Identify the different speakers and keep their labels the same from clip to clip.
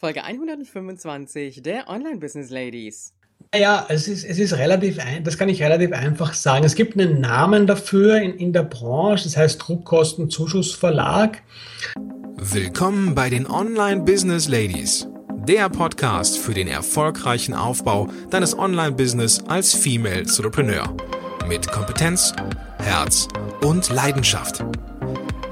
Speaker 1: Folge 125 der Online Business Ladies.
Speaker 2: Ja, es ist, es ist relativ, ein, das kann ich relativ einfach sagen. Es gibt einen Namen dafür in, in der Branche, das heißt Druckkostenzuschussverlag.
Speaker 3: Willkommen bei den Online Business Ladies, der Podcast für den erfolgreichen Aufbau deines Online-Business als Female Entrepreneur. Mit Kompetenz, Herz und Leidenschaft.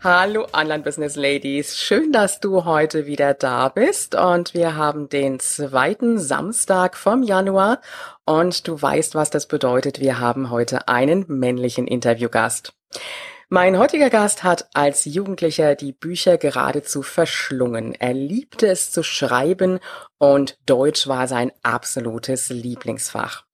Speaker 1: Hallo Online Business Ladies, schön, dass du heute wieder da bist und wir haben den zweiten Samstag vom Januar und du weißt, was das bedeutet. Wir haben heute einen männlichen Interviewgast. Mein heutiger Gast hat als Jugendlicher die Bücher geradezu verschlungen. Er liebte es zu schreiben und Deutsch war sein absolutes Lieblingsfach.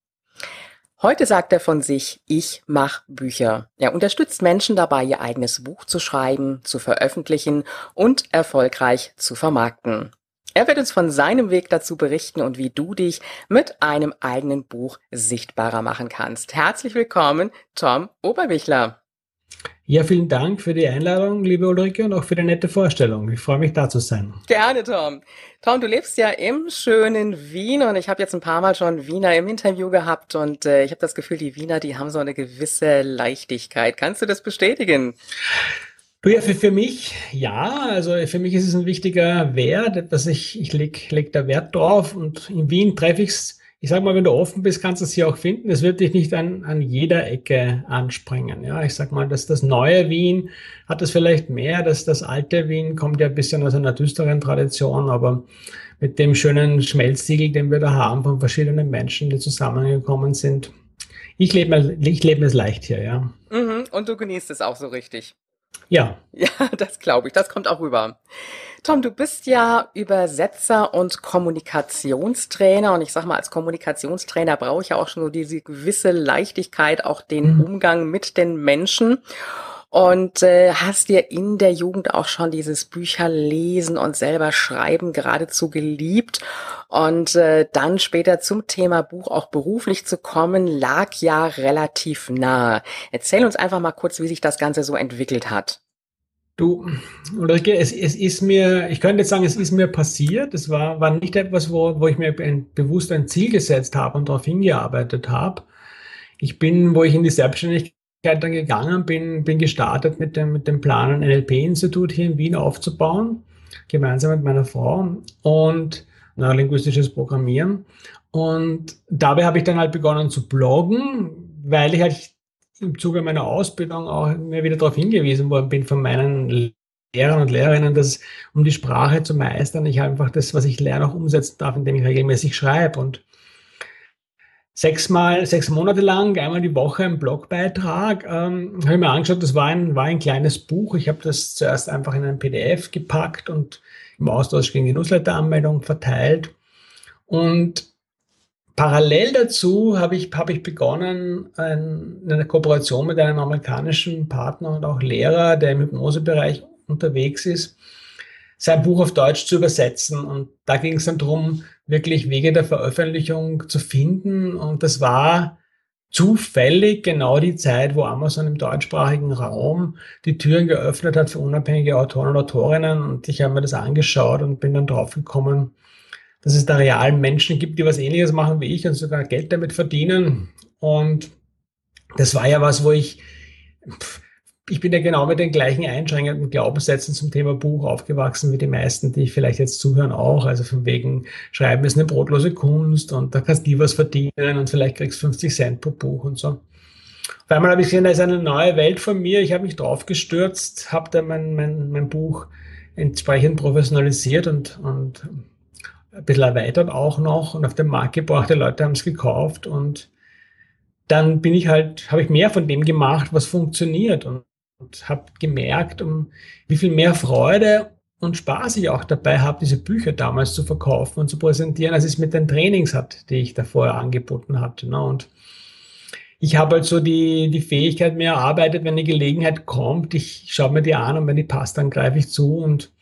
Speaker 1: Heute sagt er von sich, ich mach Bücher. Er unterstützt Menschen dabei, ihr eigenes Buch zu schreiben, zu veröffentlichen und erfolgreich zu vermarkten. Er wird uns von seinem Weg dazu berichten und wie du dich mit einem eigenen Buch sichtbarer machen kannst. Herzlich willkommen, Tom Oberwichler.
Speaker 2: Ja, vielen Dank für die Einladung, liebe Ulrike, und auch für die nette Vorstellung. Ich freue mich, da zu sein.
Speaker 1: Gerne, Tom. Tom, du lebst ja im schönen Wien und ich habe jetzt ein paar Mal schon Wiener im Interview gehabt und äh, ich habe das Gefühl, die Wiener, die haben so eine gewisse Leichtigkeit. Kannst du das bestätigen?
Speaker 2: Du ja, für, für mich, ja, also für mich ist es ein wichtiger Wert, dass ich, ich leg, leg da Wert drauf und in Wien treffe ich es ich sage mal, wenn du offen bist, kannst du es hier auch finden. Es wird dich nicht an, an jeder Ecke anspringen. Ja, ich sag mal, dass das neue Wien hat es vielleicht mehr, dass das alte Wien kommt ja ein bisschen aus einer düsteren Tradition, aber mit dem schönen Schmelztiegel, den wir da haben von verschiedenen Menschen, die zusammengekommen sind. Ich lebe ich lebe es leicht hier, ja.
Speaker 1: Mhm, und du genießt es auch so richtig.
Speaker 2: Ja.
Speaker 1: Ja, das glaube ich. Das kommt auch rüber. Tom, du bist ja Übersetzer und Kommunikationstrainer und ich sag mal, als Kommunikationstrainer brauche ich ja auch schon so diese gewisse Leichtigkeit, auch den mhm. Umgang mit den Menschen. Und äh, hast dir in der Jugend auch schon dieses Bücherlesen und selber schreiben geradezu geliebt. Und äh, dann später zum Thema Buch auch beruflich zu kommen, lag ja relativ nahe. Erzähl uns einfach mal kurz, wie sich das Ganze so entwickelt hat.
Speaker 2: Du, Ulrike, es, es ist mir, ich könnte jetzt sagen, es ist mir passiert. Es war, war nicht etwas, wo, wo ich mir ein, bewusst ein Ziel gesetzt habe und darauf hingearbeitet habe. Ich bin, wo ich in die Selbstständigkeit dann gegangen bin, bin gestartet mit dem, mit dem Plan, ein NLP-Institut hier in Wien aufzubauen, gemeinsam mit meiner Frau und neurolinguistisches Programmieren. Und dabei habe ich dann halt begonnen zu bloggen, weil ich halt im Zuge meiner Ausbildung auch mir wieder darauf hingewiesen worden bin von meinen Lehrern und Lehrerinnen, dass um die Sprache zu meistern, ich einfach das, was ich lerne, auch umsetzen darf, indem ich regelmäßig schreibe. Und sechsmal, sechs Monate lang, einmal die Woche einen Blogbeitrag, ähm, habe ich mir angeschaut, das war ein, war ein kleines Buch. Ich habe das zuerst einfach in ein PDF gepackt und im Austausch gegen die Newsletter-Anmeldung verteilt. Und Parallel dazu habe ich, habe ich begonnen, ein, eine Kooperation mit einem amerikanischen Partner und auch Lehrer, der im Hypnosebereich unterwegs ist, sein Buch auf Deutsch zu übersetzen. Und da ging es dann darum, wirklich Wege der Veröffentlichung zu finden. Und das war zufällig genau die Zeit, wo Amazon im deutschsprachigen Raum die Türen geöffnet hat für unabhängige Autoren und Autorinnen. Und ich habe mir das angeschaut und bin dann draufgekommen, dass es da realen Menschen gibt, die was ähnliches machen wie ich und sogar Geld damit verdienen. Und das war ja was, wo ich, ich bin ja genau mit den gleichen einschränkenden Glaubenssätzen zum Thema Buch aufgewachsen wie die meisten, die vielleicht jetzt zuhören auch. Also von wegen, Schreiben ist eine brotlose Kunst und da kannst du nie was verdienen und vielleicht kriegst 50 Cent pro Buch und so. Auf einmal habe ich gesehen, da ist eine neue Welt von mir. Ich habe mich drauf gestürzt, habe dann mein, mein, mein Buch entsprechend professionalisiert und, und ein bisschen erweitert auch noch und auf den Markt gebracht. Die Leute haben es gekauft und dann bin ich halt, habe ich mehr von dem gemacht, was funktioniert und, und habe gemerkt, um wie viel mehr Freude und Spaß ich auch dabei habe, diese Bücher damals zu verkaufen und zu präsentieren, als es mit den Trainings hat, die ich davor angeboten hatte. Ne? Und ich habe halt so die, die Fähigkeit mir erarbeitet, wenn eine Gelegenheit kommt, ich schaue mir die an und wenn die passt, dann greife ich zu und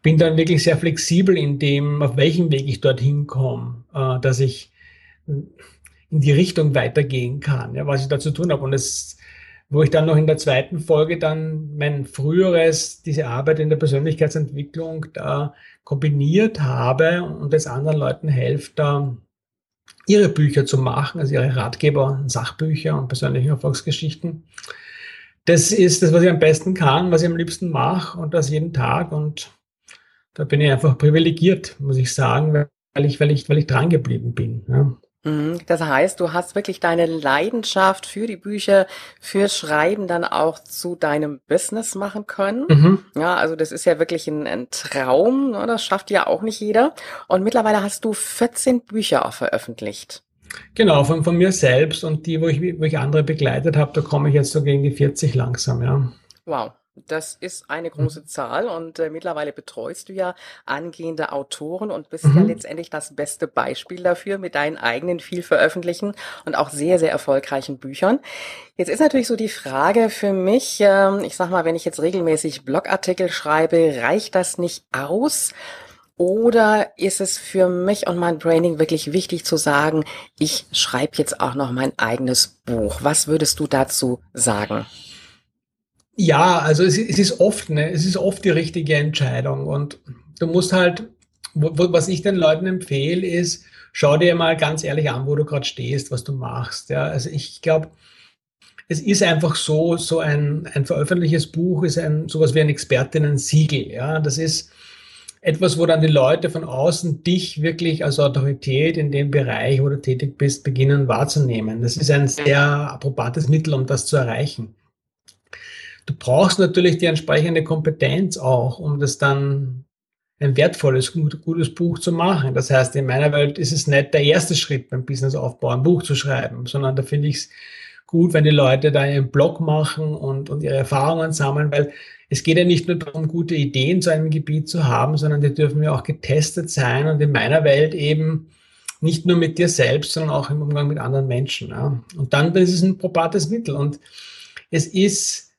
Speaker 2: bin dann wirklich sehr flexibel in dem, auf welchem Weg ich dorthin komme, äh, dass ich in die Richtung weitergehen kann, ja, was ich da zu tun habe. Und das, wo ich dann noch in der zweiten Folge dann mein früheres, diese Arbeit in der Persönlichkeitsentwicklung da kombiniert habe und es anderen Leuten hilft, da ihre Bücher zu machen, also ihre Ratgeber, Sachbücher und persönliche Erfolgsgeschichten. Das ist das, was ich am besten kann, was ich am liebsten mache und das jeden Tag. Und da bin ich einfach privilegiert, muss ich sagen, weil ich, weil ich, weil ich dran geblieben bin. Ja.
Speaker 1: Mhm. Das heißt, du hast wirklich deine Leidenschaft für die Bücher, für Schreiben dann auch zu deinem Business machen können. Mhm. Ja, also das ist ja wirklich ein, ein Traum. Ne? Das schafft ja auch nicht jeder. Und mittlerweile hast du 14 Bücher auch veröffentlicht.
Speaker 2: Genau, von, von mir selbst und die, wo ich, wo ich andere begleitet habe, da komme ich jetzt so gegen die 40 langsam, ja.
Speaker 1: Wow. Das ist eine große mhm. Zahl und äh, mittlerweile betreust du ja angehende Autoren und bist mhm. ja letztendlich das beste Beispiel dafür mit deinen eigenen viel veröffentlichen und auch sehr, sehr erfolgreichen Büchern. Jetzt ist natürlich so die Frage für mich, äh, ich sag mal, wenn ich jetzt regelmäßig Blogartikel schreibe, reicht das nicht aus? Oder ist es für mich und mein Branding wirklich wichtig zu sagen, ich schreibe jetzt auch noch mein eigenes Buch? Was würdest du dazu sagen?
Speaker 2: Ja, also es, es, ist oft, ne, es ist oft die richtige Entscheidung und du musst halt, was ich den Leuten empfehle, ist, schau dir mal ganz ehrlich an, wo du gerade stehst, was du machst. Ja, also ich glaube, es ist einfach so, so ein, ein veröffentlichtes Buch ist ein, sowas wie ein Expertinnen-Siegel. Ja, das ist etwas, wo dann die Leute von außen dich wirklich als Autorität in dem Bereich, wo du tätig bist, beginnen wahrzunehmen. Das ist ein sehr approbates Mittel, um das zu erreichen. Du brauchst natürlich die entsprechende Kompetenz auch, um das dann ein wertvolles, gutes Buch zu machen. Das heißt, in meiner Welt ist es nicht der erste Schritt beim Businessaufbau, ein Buch zu schreiben, sondern da finde ich es gut, wenn die Leute da einen Blog machen und, und ihre Erfahrungen sammeln, weil es geht ja nicht nur darum, gute Ideen zu einem Gebiet zu haben, sondern die dürfen ja auch getestet sein und in meiner Welt eben nicht nur mit dir selbst, sondern auch im Umgang mit anderen Menschen. Ja. Und dann ist es ein probates Mittel und es ist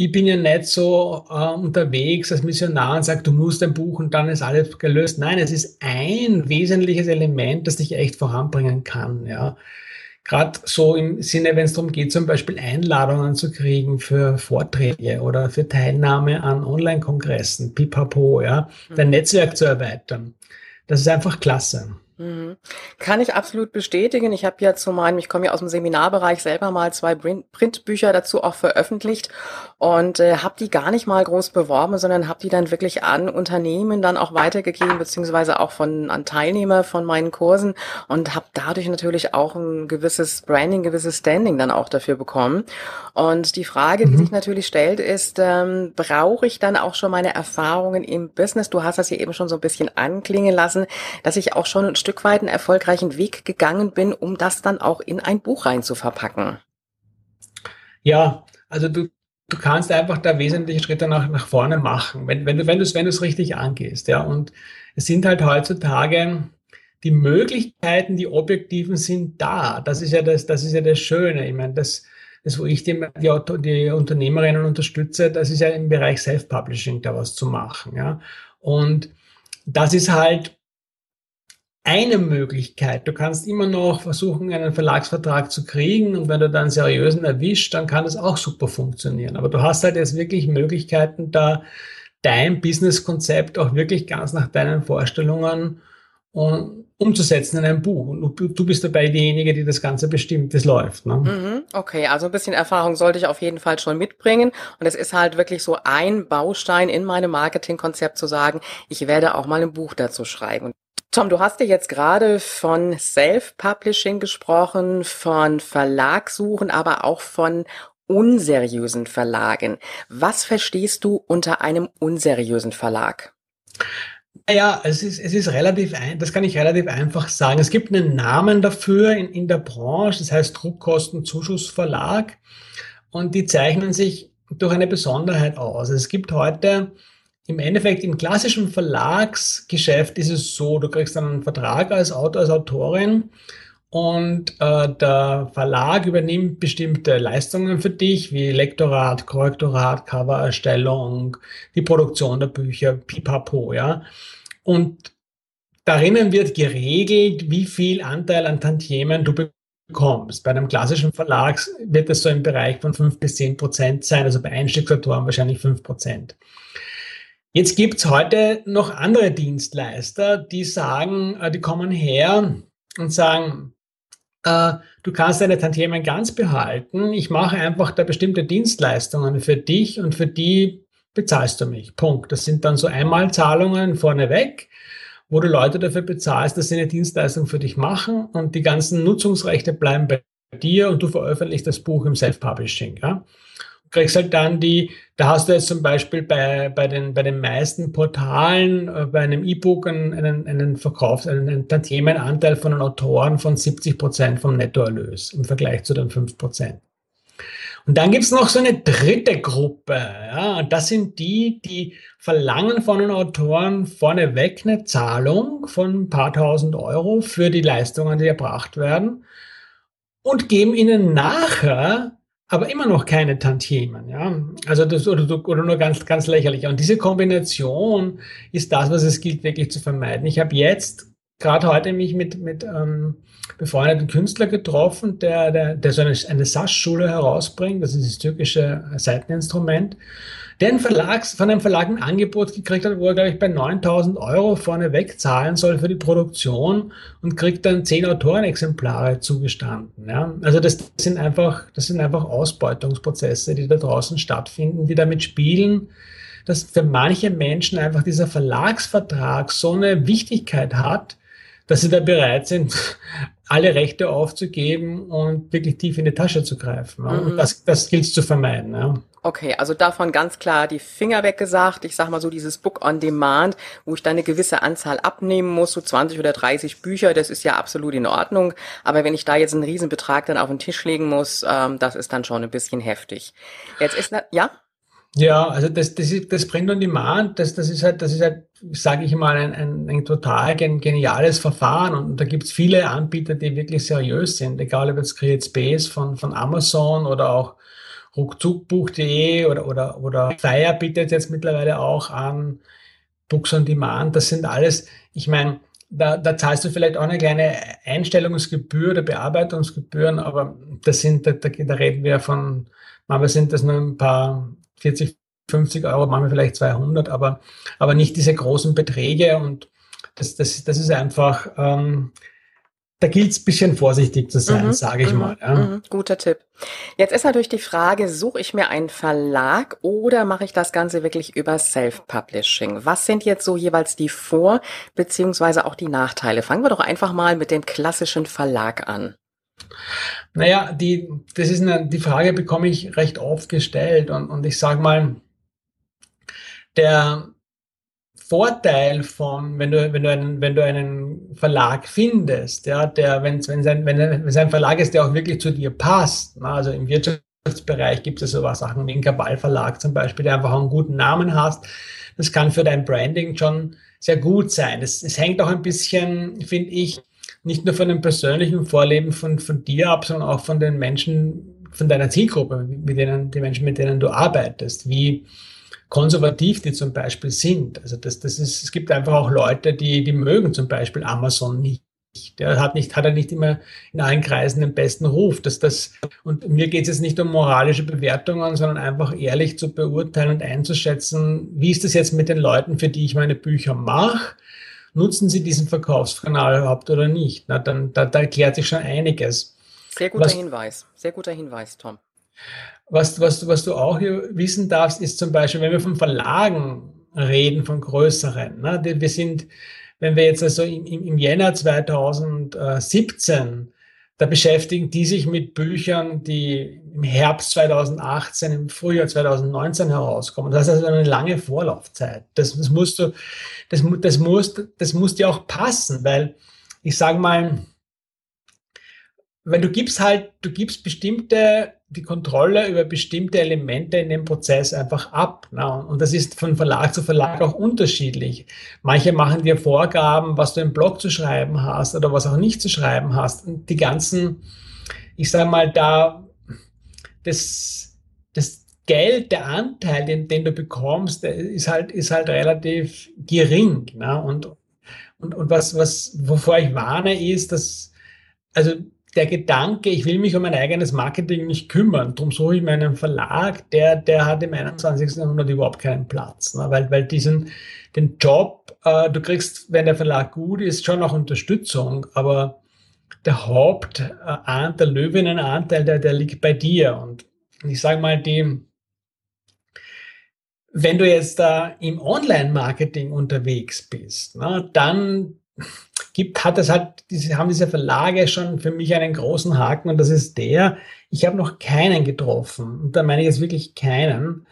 Speaker 2: ich bin ja nicht so äh, unterwegs als Missionar und sage, du musst ein Buch und dann ist alles gelöst. Nein, es ist ein wesentliches Element, das dich echt voranbringen kann. Ja. Gerade so im Sinne, wenn es darum geht, zum Beispiel Einladungen zu kriegen für Vorträge oder für Teilnahme an Online-Kongressen, pipapo, ja, dein mhm. Netzwerk zu erweitern. Das ist einfach klasse.
Speaker 1: Mhm. Kann ich absolut bestätigen. Ich habe ja zu meinem, ich komme ja aus dem Seminarbereich selber mal zwei Printbücher dazu auch veröffentlicht und äh, habe die gar nicht mal groß beworben, sondern habe die dann wirklich an Unternehmen dann auch weitergegeben, beziehungsweise auch von an Teilnehmer von meinen Kursen und habe dadurch natürlich auch ein gewisses Branding, gewisses Standing dann auch dafür bekommen. Und die Frage, die mhm. sich natürlich stellt, ist, ähm, brauche ich dann auch schon meine Erfahrungen im Business? Du hast das hier eben schon so ein bisschen anklingen lassen, dass ich auch schon ein Stück Stück weit einen erfolgreichen Weg gegangen bin, um das dann auch in ein Buch rein zu verpacken?
Speaker 2: Ja, also du, du kannst einfach da wesentliche Schritte nach, nach vorne machen, wenn, wenn du wenn es wenn richtig angehst. Ja, und es sind halt heutzutage die Möglichkeiten, die objektiven sind da. Das ist ja das, das ist ja das Schöne. Ich meine, das, das, wo ich die, die, die Unternehmerinnen unterstütze, das ist ja im Bereich Self-Publishing da was zu machen. Ja, und das ist halt eine Möglichkeit. Du kannst immer noch versuchen, einen Verlagsvertrag zu kriegen und wenn du dann seriösen erwischt, dann kann das auch super funktionieren. Aber du hast halt jetzt wirklich Möglichkeiten, da dein Businesskonzept auch wirklich ganz nach deinen Vorstellungen um, umzusetzen in ein Buch. Und du, du bist dabei diejenige, die das Ganze bestimmt, das läuft. Ne?
Speaker 1: Mhm, okay, also ein bisschen Erfahrung sollte ich auf jeden Fall schon mitbringen. Und es ist halt wirklich so ein Baustein in meinem Marketingkonzept zu sagen, ich werde auch mal ein Buch dazu schreiben. Tom, du hast ja jetzt gerade von Self-Publishing gesprochen, von Verlagssuchen, aber auch von unseriösen Verlagen. Was verstehst du unter einem unseriösen Verlag?
Speaker 2: Ja, es ist, es ist relativ ein, das kann ich relativ einfach sagen. Es gibt einen Namen dafür in, in der Branche, das heißt Druckkostenzuschussverlag. Und die zeichnen sich durch eine Besonderheit aus. Es gibt heute im Endeffekt im klassischen Verlagsgeschäft ist es so, du kriegst einen Vertrag als Autor, als Autorin und äh, der Verlag übernimmt bestimmte Leistungen für dich, wie Lektorat, Korrektorat, Covererstellung, die Produktion der Bücher, pipapo, ja. Und darinnen wird geregelt, wie viel Anteil an Tantiemen du bekommst. Bei einem klassischen Verlag wird es so im Bereich von fünf bis zehn Prozent sein, also bei Einstiegsautoren wahrscheinlich fünf Prozent. Jetzt gibt's heute noch andere Dienstleister, die sagen, äh, die kommen her und sagen, äh, du kannst deine Tantiemen ganz behalten. Ich mache einfach da bestimmte Dienstleistungen für dich und für die bezahlst du mich. Punkt. Das sind dann so Einmalzahlungen vorneweg, wo du Leute dafür bezahlst, dass sie eine Dienstleistung für dich machen und die ganzen Nutzungsrechte bleiben bei dir und du veröffentlichst das Buch im Self-Publishing. Ja? Kriegst halt dann die, da hast du jetzt zum Beispiel bei, bei, den, bei den meisten Portalen, äh, bei einem E-Book einen, einen, einen Verkaufs-, einen Tantiemenanteil von den Autoren von 70 Prozent vom Nettoerlös im Vergleich zu den 5 Prozent. Und dann gibt's noch so eine dritte Gruppe, ja, und das sind die, die verlangen von den Autoren vorneweg eine Zahlung von ein paar tausend Euro für die Leistungen, die erbracht werden und geben ihnen nachher aber immer noch keine Tantiemen, ja. Also das oder, oder nur ganz, ganz lächerlich. Und diese Kombination ist das, was es gilt, wirklich zu vermeiden. Ich habe jetzt gerade heute mich mit, mit ähm, befreundeten Künstler getroffen, der, der, der so eine, eine SAS-Schule herausbringt. Das ist das türkische Seiteninstrument der ein Verlags, von einem Verlag ein Angebot gekriegt hat, wo er, glaube ich, bei 9000 Euro vorneweg zahlen soll für die Produktion und kriegt dann zehn Autorenexemplare zugestanden. Ja? Also das sind einfach, das sind einfach Ausbeutungsprozesse, die da draußen stattfinden, die damit spielen, dass für manche Menschen einfach dieser Verlagsvertrag so eine Wichtigkeit hat, dass sie da bereit sind, alle Rechte aufzugeben und wirklich tief in die Tasche zu greifen. Ja? Und mhm. das, das gilt es zu vermeiden. Ja?
Speaker 1: Okay, also davon ganz klar die Finger weggesagt. Ich sag mal so dieses Book on Demand, wo ich dann eine gewisse Anzahl abnehmen muss, so 20 oder 30 Bücher, das ist ja absolut in Ordnung. Aber wenn ich da jetzt einen Riesenbetrag dann auf den Tisch legen muss, ähm, das ist dann schon ein bisschen heftig. Jetzt ist, ja?
Speaker 2: Ja, also das, das, ist, das Print on Demand, das, das ist halt, das ist halt, sage ich mal, ein, ein, ein total geniales Verfahren und da gibt's viele Anbieter, die wirklich seriös sind, egal ob jetzt Create Space von, von Amazon oder auch ruckzuckbuch.de oder, oder, oder Fire bietet jetzt mittlerweile auch an, Books on Demand, das sind alles, ich meine, da, da zahlst du vielleicht auch eine kleine Einstellungsgebühr oder Bearbeitungsgebühren, aber das sind, da, da reden wir von, manchmal sind das nur ein paar 40, 50 Euro, manchmal vielleicht 200, aber, aber nicht diese großen Beträge und das, das, das ist einfach, ähm, da gilt es bisschen vorsichtig zu sein, mhm, sage ich mhm, mal. Ja. Mhm,
Speaker 1: guter Tipp. Jetzt ist natürlich die Frage, suche ich mir einen Verlag oder mache ich das Ganze wirklich über Self-Publishing? Was sind jetzt so jeweils die Vor- beziehungsweise auch die Nachteile? Fangen wir doch einfach mal mit dem klassischen Verlag an.
Speaker 2: Naja, die, das ist eine, die Frage bekomme ich recht oft gestellt und, und ich sage mal, der, Vorteil von, wenn du, wenn du einen, wenn du einen Verlag findest, ja, der, wenn, wenn sein, wenn, wenn sein Verlag ist, der auch wirklich zu dir passt, na, also im Wirtschaftsbereich gibt es sowas Sachen wie ein Kabal Verlag zum Beispiel, der einfach einen guten Namen hast. Das kann für dein Branding schon sehr gut sein. Es, es hängt auch ein bisschen, finde ich, nicht nur von dem persönlichen Vorleben von, von dir ab, sondern auch von den Menschen, von deiner Zielgruppe, mit denen, die Menschen, mit denen du arbeitest. Wie, konservativ die zum Beispiel sind. Also das, das ist, es gibt einfach auch Leute, die, die mögen zum Beispiel Amazon nicht. Der hat nicht, hat er nicht immer in allen Kreisen den besten Ruf. Dass das, und mir geht es jetzt nicht um moralische Bewertungen, sondern einfach ehrlich zu beurteilen und einzuschätzen, wie ist das jetzt mit den Leuten, für die ich meine Bücher mache? Nutzen sie diesen Verkaufskanal überhaupt oder nicht? Na, dann, da, da erklärt sich schon einiges.
Speaker 1: Sehr guter Was, Hinweis. Sehr guter Hinweis, Tom.
Speaker 2: Was, was, was du auch wissen darfst, ist zum Beispiel, wenn wir von Verlagen reden, von größeren. Ne? Wir sind, wenn wir jetzt also im, im Jänner 2017, da beschäftigen die sich mit Büchern, die im Herbst 2018, im Frühjahr 2019 herauskommen. Das ist also eine lange Vorlaufzeit. Das, das musst du, das, das muss, das muss dir auch passen, weil ich sage mal, weil du gibst halt, du gibst bestimmte, die Kontrolle über bestimmte Elemente in dem Prozess einfach ab. Ne? Und das ist von Verlag zu Verlag auch unterschiedlich. Manche machen dir Vorgaben, was du im Blog zu schreiben hast oder was auch nicht zu schreiben hast. Und die ganzen, ich sage mal, da, das, das Geld, der Anteil, den, den du bekommst, ist halt, ist halt relativ gering. Ne? Und, und, und was, was, wovor ich warne, ist, dass, also der Gedanke, ich will mich um mein eigenes Marketing nicht kümmern, darum suche ich meinen Verlag, der, der hat im 21. Jahrhundert überhaupt keinen Platz, ne? weil, weil diesen, den Job, äh, du kriegst, wenn der Verlag gut ist, schon auch Unterstützung, aber der Hauptanteil, äh, der Löwinnenanteil, der, der liegt bei dir und ich sage mal, die, wenn du jetzt da im Online-Marketing unterwegs bist, ne, dann gibt, hat es halt, diese, haben diese Verlage schon für mich einen großen Haken und das ist der, ich habe noch keinen getroffen, und da meine ich jetzt wirklich keinen,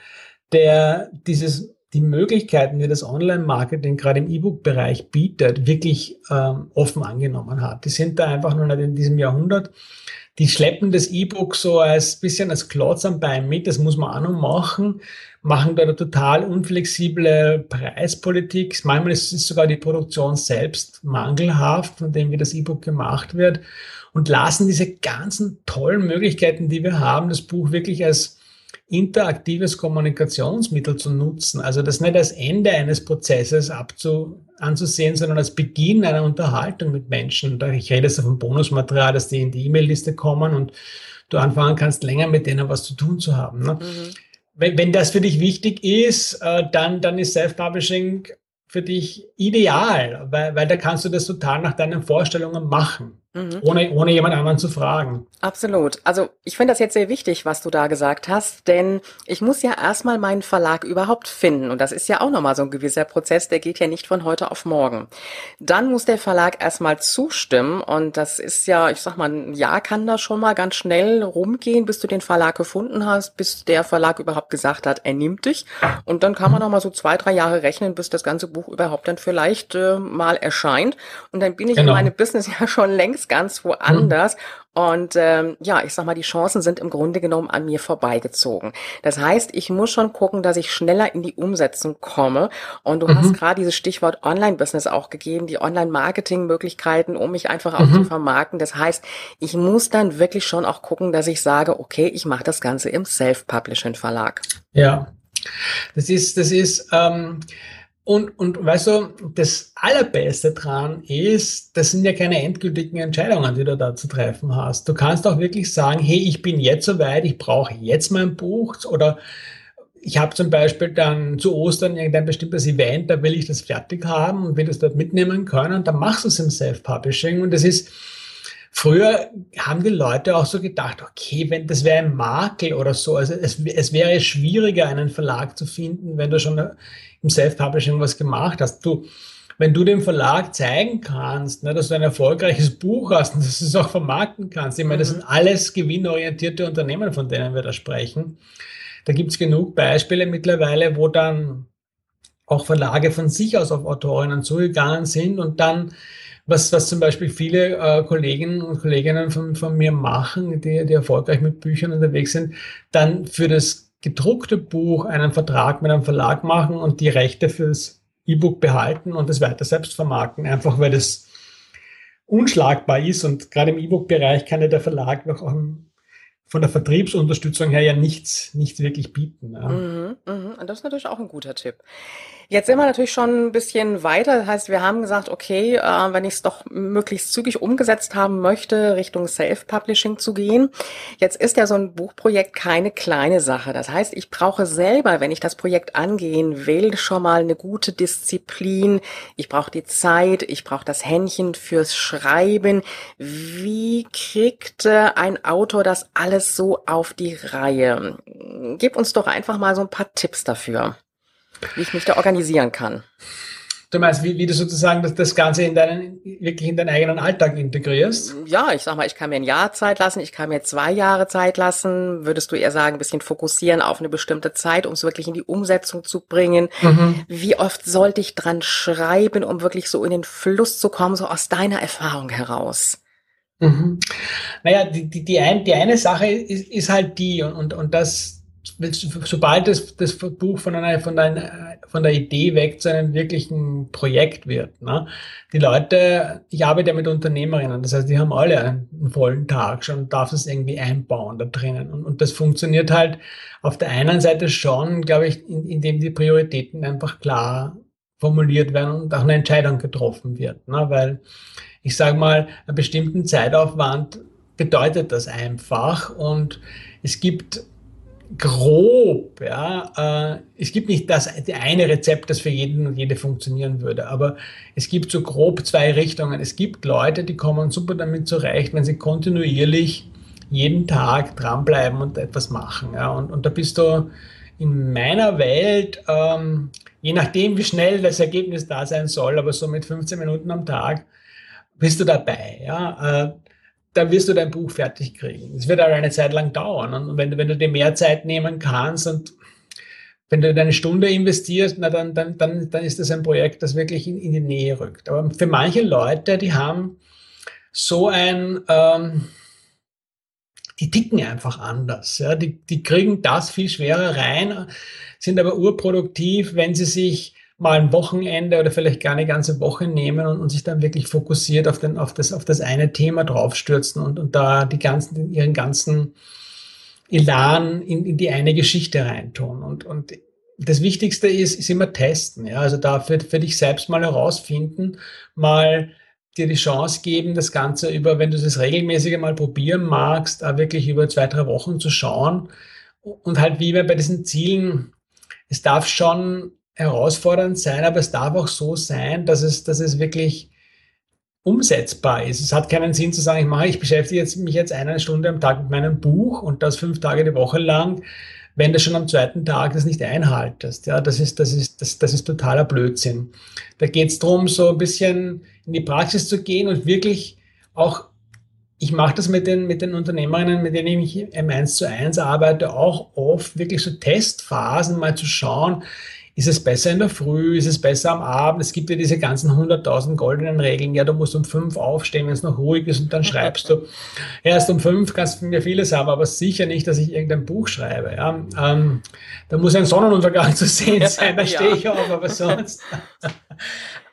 Speaker 2: der dieses, die Möglichkeiten, die das Online-Marketing gerade im E-Book-Bereich bietet, wirklich ähm, offen angenommen hat. Die sind da einfach noch nicht in diesem Jahrhundert. Die schleppen das E-Book so als bisschen als Klotz am Bein mit, das muss man auch noch machen machen da eine total unflexible Preispolitik. Manchmal ist, ist sogar die Produktion selbst mangelhaft, von dem wie das E-Book gemacht wird und lassen diese ganzen tollen Möglichkeiten, die wir haben, das Buch wirklich als interaktives Kommunikationsmittel zu nutzen. Also das nicht als Ende eines Prozesses abzu, anzusehen, sondern als Beginn einer Unterhaltung mit Menschen. Ich rede jetzt vom Bonusmaterial, dass die in die E-Mail-Liste kommen und du anfangen kannst, länger mit denen was zu tun zu haben. Ne? Mhm wenn, wenn das für dich wichtig ist, äh, dann, dann ist Self-Publishing für dich ideal, weil, weil da kannst du das total nach deinen Vorstellungen machen. Mhm. Ohne, ohne jemand anderen zu fragen.
Speaker 1: Absolut. Also ich finde das jetzt sehr wichtig, was du da gesagt hast, denn ich muss ja erstmal meinen Verlag überhaupt finden. Und das ist ja auch nochmal so ein gewisser Prozess, der geht ja nicht von heute auf morgen. Dann muss der Verlag erstmal zustimmen und das ist ja, ich sag mal, ein Jahr kann da schon mal ganz schnell rumgehen, bis du den Verlag gefunden hast, bis der Verlag überhaupt gesagt hat, er nimmt dich. Und dann kann man noch mal so zwei, drei Jahre rechnen, bis das ganze Buch überhaupt dann vielleicht äh, mal erscheint. Und dann bin ich genau. in meinem Business ja schon längst ganz woanders. Mhm. Und ähm, ja, ich sag mal, die Chancen sind im Grunde genommen an mir vorbeigezogen. Das heißt, ich muss schon gucken, dass ich schneller in die Umsetzung komme. Und du mhm. hast gerade dieses Stichwort Online-Business auch gegeben, die Online-Marketing-Möglichkeiten, um mich einfach auch mhm. zu vermarkten. Das heißt, ich muss dann wirklich schon auch gucken, dass ich sage, okay, ich mache das Ganze im Self-Publishing-Verlag.
Speaker 2: Ja, das ist, das ist, ähm, und, und weißt du, das Allerbeste dran ist, das sind ja keine endgültigen Entscheidungen, die du da zu treffen hast. Du kannst auch wirklich sagen, hey, ich bin jetzt soweit, ich brauche jetzt mein Buch oder ich habe zum Beispiel dann zu Ostern irgendein bestimmtes Event, da will ich das fertig haben und will das dort mitnehmen können, dann machst du es im Self-Publishing und das ist, Früher haben die Leute auch so gedacht, okay, wenn das wäre ein Makel oder so, also es, es wäre schwieriger, einen Verlag zu finden, wenn du schon im Self-Publishing was gemacht hast. Du, wenn du dem Verlag zeigen kannst, ne, dass du ein erfolgreiches Buch hast und dass du es auch vermarkten kannst. Ich meine, das mhm. sind alles gewinnorientierte Unternehmen, von denen wir da sprechen. Da gibt es genug Beispiele mittlerweile, wo dann auch Verlage von sich aus auf Autorinnen zugegangen sind und dann was, was zum Beispiel viele äh, Kollegen und Kolleginnen von, von mir machen, die, die erfolgreich mit Büchern unterwegs sind, dann für das gedruckte Buch einen Vertrag mit einem Verlag machen und die Rechte fürs E-Book behalten und es weiter selbst vermarkten, einfach weil das unschlagbar ist und gerade im E-Book-Bereich kann ja der Verlag noch von der Vertriebsunterstützung her ja nichts, nichts wirklich bieten. Ja.
Speaker 1: Mhm, mh. Und das ist natürlich auch ein guter Tipp. Jetzt sind wir natürlich schon ein bisschen weiter. Das heißt, wir haben gesagt, okay, äh, wenn ich es doch möglichst zügig umgesetzt haben möchte, Richtung Self-Publishing zu gehen. Jetzt ist ja so ein Buchprojekt keine kleine Sache. Das heißt, ich brauche selber, wenn ich das Projekt angehen will, schon mal eine gute Disziplin. Ich brauche die Zeit, ich brauche das Händchen fürs Schreiben. Wie kriegt äh, ein Autor das alles so auf die Reihe? Gib uns doch einfach mal so ein paar Tipps dafür wie ich mich da organisieren kann.
Speaker 2: Du meinst, wie, wie du sozusagen das, das Ganze in deinen, wirklich in deinen eigenen Alltag integrierst?
Speaker 1: Ja, ich sag mal, ich kann mir ein Jahr Zeit lassen, ich kann mir zwei Jahre Zeit lassen. Würdest du eher sagen, ein bisschen fokussieren auf eine bestimmte Zeit, um es wirklich in die Umsetzung zu bringen? Mhm. Wie oft sollte ich dran schreiben, um wirklich so in den Fluss zu kommen, so aus deiner Erfahrung heraus?
Speaker 2: Mhm. Naja, die, die, die, ein, die eine Sache ist, ist halt die, und, und, und das, sobald das, das Buch von einer, von, einer, von der Idee weg zu einem wirklichen Projekt wird. Ne? Die Leute, ich arbeite ja mit Unternehmerinnen, das heißt, die haben alle einen, einen vollen Tag schon, darf es irgendwie einbauen da drinnen. Und, und das funktioniert halt auf der einen Seite schon, glaube ich, in, indem die Prioritäten einfach klar formuliert werden und auch eine Entscheidung getroffen wird. Ne? Weil ich sage mal, einen bestimmten Zeitaufwand bedeutet das einfach und es gibt grob, ja, äh, es gibt nicht das eine Rezept, das für jeden und jede funktionieren würde, aber es gibt so grob zwei Richtungen. Es gibt Leute, die kommen super damit zurecht, wenn sie kontinuierlich jeden Tag dranbleiben und etwas machen. Ja, und, und da bist du in meiner Welt, ähm, je nachdem, wie schnell das Ergebnis da sein soll, aber so mit 15 Minuten am Tag, bist du dabei. Ja, äh, dann wirst du dein Buch fertig kriegen. Es wird aber eine Zeit lang dauern. Und wenn, wenn du dir mehr Zeit nehmen kannst und wenn du eine Stunde investierst, na dann, dann, dann, dann ist das ein Projekt, das wirklich in, in die Nähe rückt. Aber für manche Leute, die haben so ein, ähm, die ticken einfach anders. Ja? Die, die kriegen das viel schwerer rein, sind aber urproduktiv, wenn sie sich mal ein Wochenende oder vielleicht gar eine ganze Woche nehmen und, und sich dann wirklich fokussiert auf, den, auf, das, auf das eine Thema draufstürzen und, und da die ganzen, ihren ganzen Elan in, in die eine Geschichte reintun. Und, und das Wichtigste ist, ist immer testen. Ja? Also da für, dich selbst mal herausfinden, mal dir die Chance geben, das Ganze über, wenn du das regelmäßig mal probieren magst, da wirklich über zwei, drei Wochen zu schauen. Und halt wie bei diesen Zielen, es darf schon herausfordernd sein, aber es darf auch so sein, dass es, dass es wirklich umsetzbar ist. Es hat keinen Sinn zu sagen, ich mache, ich beschäftige jetzt, mich jetzt eine Stunde am Tag mit meinem Buch und das fünf Tage die Woche lang, wenn du schon am zweiten Tag das nicht einhaltest. Ja, das ist, das ist, das, das ist totaler Blödsinn. Da geht es darum, so ein bisschen in die Praxis zu gehen und wirklich auch ich mache das mit den, mit den Unternehmerinnen, mit denen ich im 1 zu 1 arbeite, auch oft wirklich so Testphasen mal zu schauen, ist es besser in der Früh? Ist es besser am Abend? Es gibt ja diese ganzen 100.000 goldenen Regeln. Ja, du musst um fünf aufstehen, wenn es noch ruhig ist und dann schreibst du. Erst um fünf kannst du mir vieles haben, aber sicher nicht, dass ich irgendein Buch schreibe. Ja, ähm, da muss ein Sonnenuntergang zu sehen sein, da stehe ich auf, aber sonst.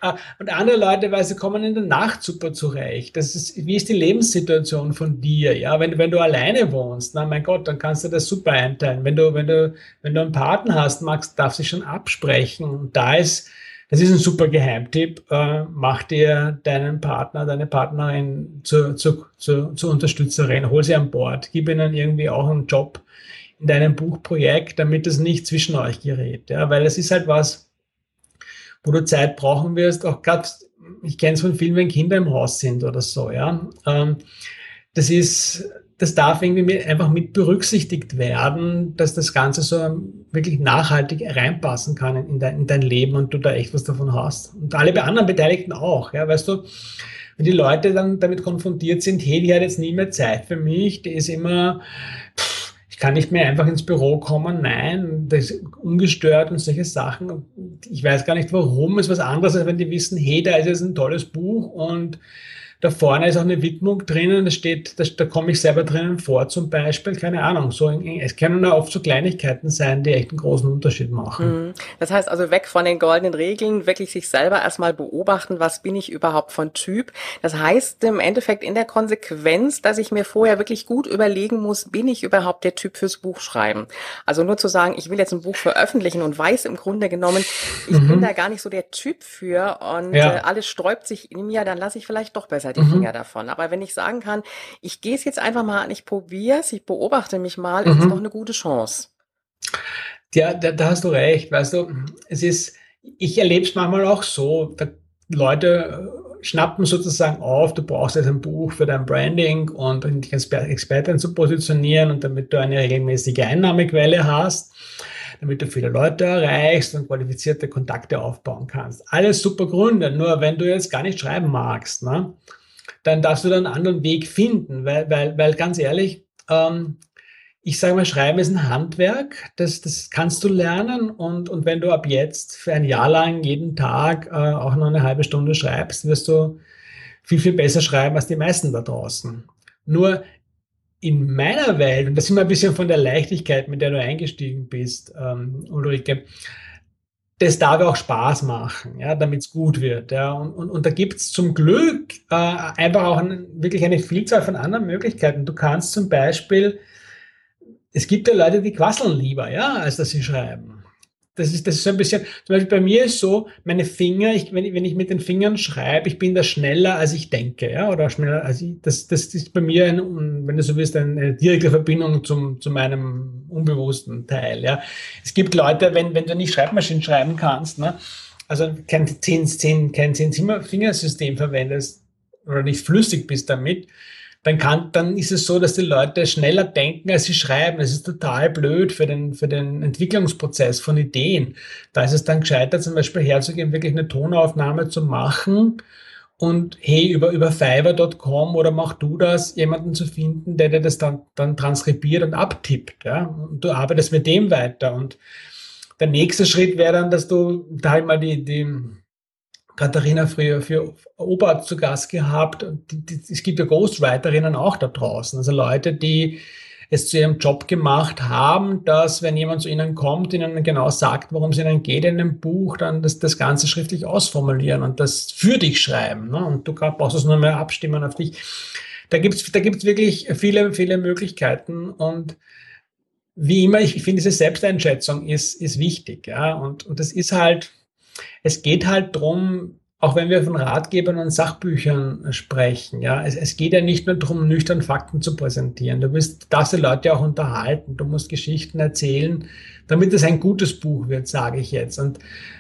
Speaker 2: Ah, und andere Leute, weil sie kommen in der Nacht super zurecht. Das ist, wie ist die Lebenssituation von dir? Ja, wenn, wenn du alleine wohnst, na mein Gott, dann kannst du das super einteilen. Wenn du, wenn du, wenn du einen Partner hast, magst, darfst du schon absprechen. Und da ist, das ist ein super Geheimtipp. Äh, mach dir deinen Partner, deine Partnerin zur, zur, zur, zur Unterstützerin, hol sie an Bord, gib ihnen irgendwie auch einen Job in deinem Buchprojekt, damit es nicht zwischen euch gerät. Ja, weil es ist halt was, wo du Zeit brauchen wirst, auch gerade, ich kenne es von vielen, wenn Kinder im Haus sind oder so, ja. Ähm, das ist, das darf irgendwie einfach mit berücksichtigt werden, dass das Ganze so wirklich nachhaltig reinpassen kann in dein, in dein Leben und du da echt was davon hast. Und alle anderen Beteiligten auch, ja, weißt du, wenn die Leute dann damit konfrontiert sind, hey, die hat jetzt nie mehr Zeit für mich, die ist immer, ich kann nicht mehr einfach ins Büro kommen, nein, das ist ungestört und solche Sachen. Ich weiß gar nicht warum, ist was anderes, als wenn die wissen, hey, da ist jetzt ein tolles Buch und da vorne ist auch eine Widmung drinnen, da steht, da, da komme ich selber drinnen vor, zum Beispiel, keine Ahnung. So, es können ja oft so Kleinigkeiten sein, die echt einen großen Unterschied machen.
Speaker 1: Mhm. Das heißt also weg von den goldenen Regeln, wirklich sich selber erstmal beobachten, was bin ich überhaupt von Typ. Das heißt im Endeffekt in der Konsequenz, dass ich mir vorher wirklich gut überlegen muss, bin ich überhaupt der Typ fürs Buchschreiben. Also nur zu sagen, ich will jetzt ein Buch veröffentlichen und weiß im Grunde genommen, ich mhm. bin da gar nicht so der Typ für und ja. äh, alles sträubt sich in mir, dann lasse ich vielleicht doch besser die mhm. Finger davon. Aber wenn ich sagen kann, ich gehe es jetzt einfach mal an, ich probiere es, ich beobachte mich mal, mhm. ist es doch eine gute Chance.
Speaker 2: Ja, da, da, hast du recht. Weißt du, es ist, ich erlebe es manchmal auch so, Leute äh, schnappen sozusagen auf, du brauchst jetzt ein Buch für dein Branding und dich als Expertin zu positionieren und damit du eine regelmäßige Einnahmequelle hast damit du viele Leute erreichst und qualifizierte Kontakte aufbauen kannst. Alles super Gründe, nur wenn du jetzt gar nicht schreiben magst, ne, dann darfst du einen anderen Weg finden, weil, weil, weil ganz ehrlich, ähm, ich sage mal, Schreiben ist ein Handwerk, das, das kannst du lernen und, und wenn du ab jetzt für ein Jahr lang jeden Tag äh, auch noch eine halbe Stunde schreibst, wirst du viel, viel besser schreiben als die meisten da draußen. Nur in meiner Welt, und das ist immer ein bisschen von der Leichtigkeit, mit der du eingestiegen bist, ähm, Ulrike, das darf auch Spaß machen, ja, damit es gut wird. Ja. Und, und, und da gibt es zum Glück äh, einfach auch ein, wirklich eine Vielzahl von anderen Möglichkeiten. Du kannst zum Beispiel, es gibt ja Leute, die quasseln lieber, ja, als dass sie schreiben das ist, das ist so ein bisschen, zum Beispiel bei mir ist so, meine Finger, ich, wenn, ich, wenn ich mit den Fingern schreibe, ich bin da schneller, als ich denke, ja, oder schneller, als ich, das, das ist bei mir, ein, wenn du so willst, eine direkte Verbindung zum, zu meinem unbewussten Teil, ja. Es gibt Leute, wenn, wenn du nicht Schreibmaschinen schreiben kannst, ne, also kein zehn, zehn, kein zehn Fingersystem verwendest oder nicht flüssig bist damit, dann kann, dann ist es so, dass die Leute schneller denken, als sie schreiben. Das ist total blöd für den, für den Entwicklungsprozess von Ideen. Da ist es dann gescheiter, zum Beispiel herzugehen, wirklich eine Tonaufnahme zu machen und hey, über, über Fiverr.com oder mach du das, jemanden zu finden, der dir das dann, dann transkribiert und abtippt, ja. Und du arbeitest mit dem weiter. Und der nächste Schritt wäre dann, dass du da halt mal die, die, Katharina früher für Opa zu Gast gehabt. Die, die, es gibt ja Ghostwriterinnen auch da draußen. Also Leute, die es zu ihrem Job gemacht haben, dass wenn jemand zu ihnen kommt, ihnen genau sagt, worum es ihnen geht in dem Buch, dann das, das Ganze schriftlich ausformulieren und das für dich schreiben. Ne? Und du brauchst es nur mehr abstimmen auf dich. Da gibt's da gibt's wirklich viele, viele Möglichkeiten und wie immer, ich finde, diese Selbsteinschätzung ist, ist wichtig. Ja? Und, und das ist halt, es geht halt drum, auch wenn wir von Ratgebern und Sachbüchern sprechen, ja, es, es geht ja nicht nur darum, nüchtern Fakten zu präsentieren. Du wirst darfst die Leute auch unterhalten. Du musst Geschichten erzählen, damit es ein gutes Buch wird, sage ich jetzt. Und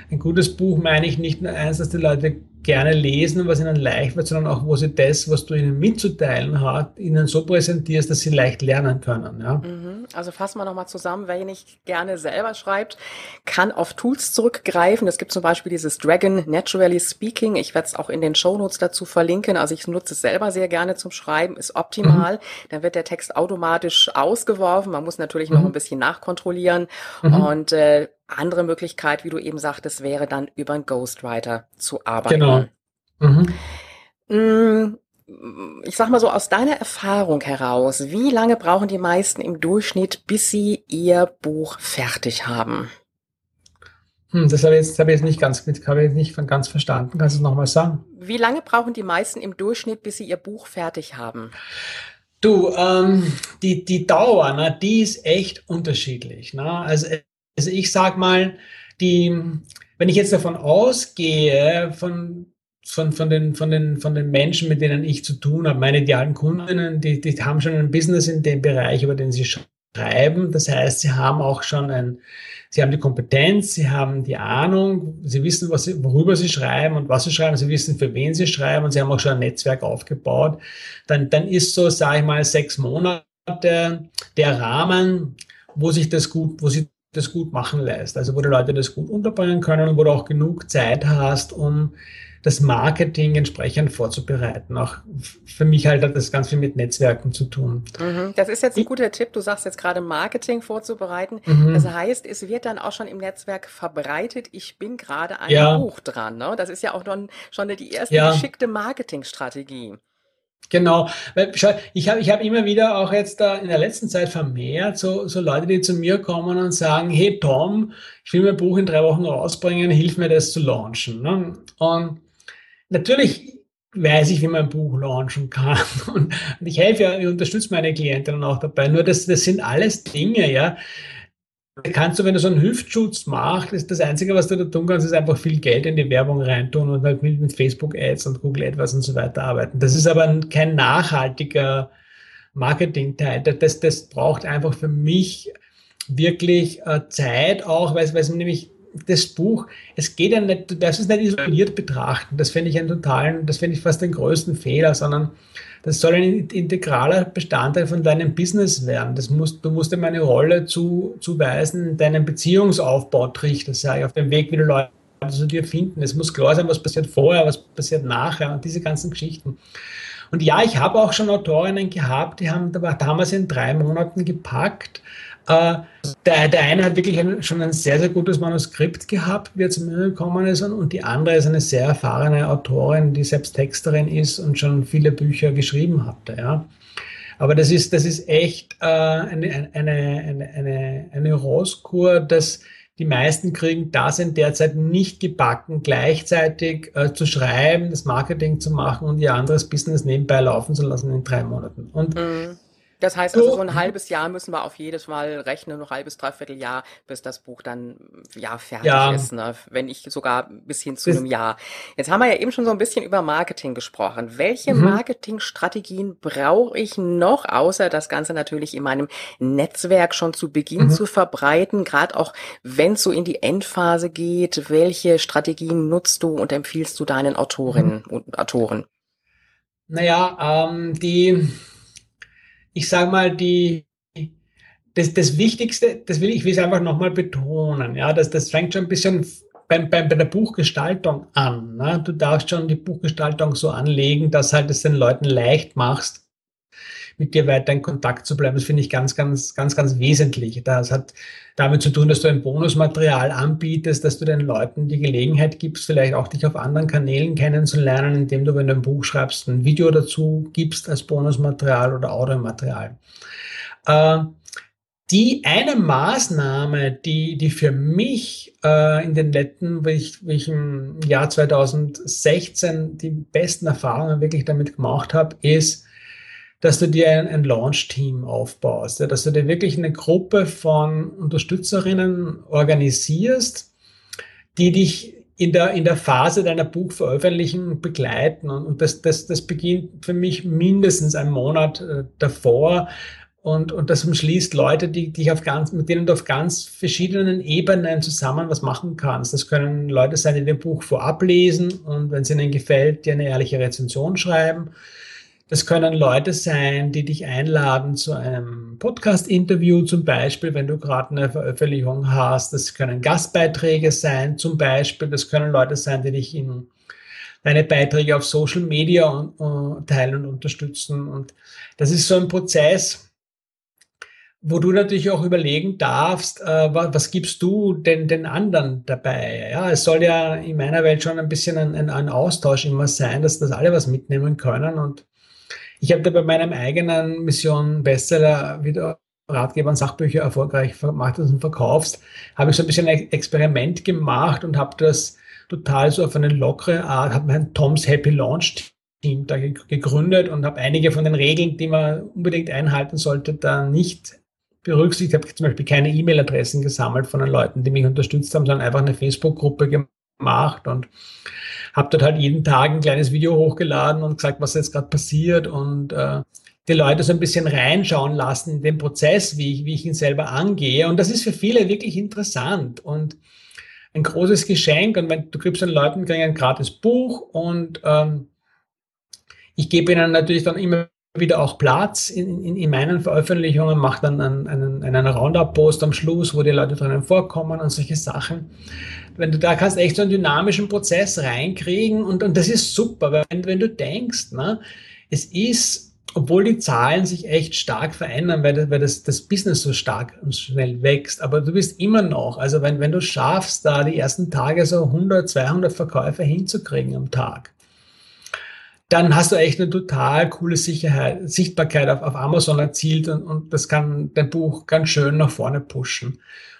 Speaker 2: ein gutes Buch meine ich nicht nur eins, dass die Leute gerne lesen, was ihnen leicht wird, sondern auch, wo sie das, was du ihnen mitzuteilen hast, ihnen so präsentierst, dass sie leicht lernen können. Ja?
Speaker 1: Mhm. Also fassen wir nochmal zusammen, wer nicht gerne selber schreibt, kann auf Tools zurückgreifen. Es gibt zum Beispiel dieses Dragon Naturally Speaking. Ich werde es auch in den Shownotes dazu verlinken. Also ich nutze es selber sehr gerne zum Schreiben, ist optimal. Mhm. Dann wird der Text automatisch ausgeworfen. Man muss natürlich mhm. noch ein bisschen nachkontrollieren. Mhm. Und äh, andere Möglichkeit, wie du eben sagtest, wäre dann über einen Ghostwriter zu arbeiten. Genau. Mhm. Mm, ich sag mal so aus deiner Erfahrung heraus, wie lange brauchen die meisten im Durchschnitt, bis sie ihr Buch fertig haben?
Speaker 2: Hm, das habe ich jetzt, habe ich jetzt nicht ganz, habe ich nicht ganz verstanden. Kannst du es nochmal sagen?
Speaker 1: Wie lange brauchen die meisten im Durchschnitt, bis sie ihr Buch fertig haben?
Speaker 2: Du, ähm, die, die Dauer, ne, die ist echt unterschiedlich. Ne? Also also ich sag mal, die, wenn ich jetzt davon ausgehe, von, von, von, den, von, den, von den Menschen, mit denen ich zu tun habe, meine idealen Kundinnen, die, die haben schon ein Business in dem Bereich, über den sie schreiben. Das heißt, sie haben auch schon ein, sie haben die Kompetenz, sie haben die Ahnung, sie wissen, was sie, worüber sie schreiben und was sie schreiben, sie wissen, für wen sie schreiben und sie haben auch schon ein Netzwerk aufgebaut. Dann, dann ist so, sage ich mal, sechs Monate der Rahmen, wo sich das gut, wo sie das gut machen lässt. Also wo die Leute das gut unterbringen können und wo du auch genug Zeit hast, um das Marketing entsprechend vorzubereiten. Auch für mich halt hat das ganz viel mit Netzwerken zu tun.
Speaker 1: Mhm. Das ist jetzt ein guter Tipp. Du sagst jetzt gerade Marketing vorzubereiten. Mhm. Das heißt, es wird dann auch schon im Netzwerk verbreitet. Ich bin gerade an ja. Buch dran. Ne? Das ist ja auch schon, schon die erste ja. geschickte Marketingstrategie.
Speaker 2: Genau, ich habe ich hab immer wieder auch jetzt da in der letzten Zeit vermehrt so, so Leute, die zu mir kommen und sagen, hey Tom, ich will mein Buch in drei Wochen rausbringen, hilf mir das zu launchen. Ne? Und natürlich weiß ich, wie man ein Buch launchen kann und, und ich helfe ja, ich unterstütze meine Klientinnen auch dabei. Nur das, das sind alles Dinge, ja, kannst du, wenn du so einen Hüftschutz machst, ist das Einzige, was du da tun kannst, ist einfach viel Geld in die Werbung reintun und halt mit, Facebook-Ads und Google AdWords und so weiter arbeiten. Das ist aber kein nachhaltiger Marketing-Teil. Das, das braucht einfach für mich wirklich äh, Zeit auch, weil es nämlich das Buch, es geht ja nicht, du darfst es nicht isoliert betrachten. Das finde ich einen totalen, das finde ich fast den größten Fehler, sondern das soll ein integraler Bestandteil von deinem Business werden. Das musst, du musst ihm eine Rolle zu, zuweisen in deinem Beziehungsaufbau sage ich, auf dem Weg, wie die Leute zu dir finden. Es muss klar sein, was passiert vorher, was passiert nachher und diese ganzen Geschichten. Und ja, ich habe auch schon Autorinnen gehabt, die haben da damals in drei Monaten gepackt. Äh, der, der eine hat wirklich ein, schon ein sehr, sehr gutes Manuskript gehabt, wie er zu mir gekommen ist, und die andere ist eine sehr erfahrene Autorin, die selbst Texterin ist und schon viele Bücher geschrieben hatte. Ja. Aber das ist, das ist echt äh, eine, eine, eine, eine, eine Roskur, dass die meisten kriegen das in der Zeit nicht gebacken, gleichzeitig äh, zu schreiben, das Marketing zu machen und ihr anderes Business nebenbei laufen zu lassen in drei Monaten. Und
Speaker 1: mhm. Das heißt also, so ein halbes Jahr müssen wir auf jedes Mal rechnen, ein halbes, dreiviertel Jahr, bis das Buch dann ja fertig ja. ist, ne? wenn nicht sogar bis hin zu einem Jahr. Jetzt haben wir ja eben schon so ein bisschen über Marketing gesprochen. Welche mhm. Marketingstrategien brauche ich noch, außer das Ganze natürlich in meinem Netzwerk schon zu Beginn mhm. zu verbreiten, gerade auch wenn es so in die Endphase geht? Welche Strategien nutzt du und empfiehlst du deinen Autorinnen mhm. und Autoren?
Speaker 2: Naja, ähm, die ich sage mal, die, das, das Wichtigste, das will ich will es einfach nochmal betonen, ja, das, das fängt schon ein bisschen beim, beim, bei der Buchgestaltung an. Ne? Du darfst schon die Buchgestaltung so anlegen, dass halt es den Leuten leicht machst, mit dir weiter in Kontakt zu bleiben. Das finde ich ganz, ganz, ganz, ganz wesentlich. Das hat damit zu tun, dass du ein Bonusmaterial anbietest, dass du den Leuten die Gelegenheit gibst, vielleicht auch dich auf anderen Kanälen kennenzulernen, indem du, wenn du ein Buch schreibst, ein Video dazu gibst als Bonusmaterial oder Audiomaterial. Äh, die eine Maßnahme, die, die für mich äh, in den letzten, im Jahr 2016 die besten Erfahrungen wirklich damit gemacht habe, ist, dass du dir ein, ein Launch-Team aufbaust, ja, dass du dir wirklich eine Gruppe von Unterstützerinnen organisierst, die dich in der, in der Phase deiner Buchveröffentlichung begleiten. Und, und das, das, das beginnt für mich mindestens einen Monat äh, davor. Und, und das umschließt Leute, die, die auf ganz, mit denen du auf ganz verschiedenen Ebenen zusammen was machen kannst. Das können Leute sein, die dein Buch vorab lesen und wenn es ihnen gefällt, dir eine ehrliche Rezension schreiben. Das können Leute sein, die dich einladen zu einem Podcast-Interview zum Beispiel, wenn du gerade eine Veröffentlichung hast. Das können Gastbeiträge sein zum Beispiel. Das können Leute sein, die dich in deine Beiträge auf Social Media uh, teilen und unterstützen. Und das ist so ein Prozess, wo du natürlich auch überlegen darfst, äh, was, was, gibst du denn den anderen dabei? Ja, es soll ja in meiner Welt schon ein bisschen ein, ein, ein Austausch immer sein, dass, dass alle was mitnehmen können und ich habe da bei meinem eigenen Mission Bestseller wieder Ratgeber und Sachbücher erfolgreich vermarktest und verkaufst, habe ich so ein bisschen ein Experiment gemacht und habe das total so auf eine lockere Art, habe mein Tom's Happy Launch Team da gegründet und habe einige von den Regeln, die man unbedingt einhalten sollte, da nicht berücksichtigt. Ich habe zum Beispiel keine E-Mail-Adressen gesammelt von den Leuten, die mich unterstützt haben, sondern einfach eine Facebook-Gruppe gemacht und habe dort halt jeden Tag ein kleines Video hochgeladen und gesagt, was jetzt gerade passiert und äh, die Leute so ein bisschen reinschauen lassen in den Prozess, wie ich, wie ich ihn selber angehe. Und das ist für viele wirklich interessant und ein großes Geschenk. Und wenn du gibst den Leuten ein gratis Buch und ähm, ich gebe ihnen natürlich dann immer wieder auch Platz in, in, in meinen Veröffentlichungen, mache dann einen, einen, einen Roundup-Post am Schluss, wo die Leute drinnen vorkommen und solche Sachen wenn du da kannst echt so einen dynamischen Prozess reinkriegen und, und das ist super, wenn, wenn du denkst, ne, es ist, obwohl die Zahlen sich echt stark verändern, weil, das, weil das, das Business so stark und schnell wächst, aber du bist immer noch, also wenn, wenn du schaffst, da die ersten Tage so 100, 200 Verkäufe hinzukriegen am Tag, dann hast du echt eine total coole Sicherheit, Sichtbarkeit auf, auf Amazon erzielt und, und das kann dein Buch ganz schön nach vorne pushen.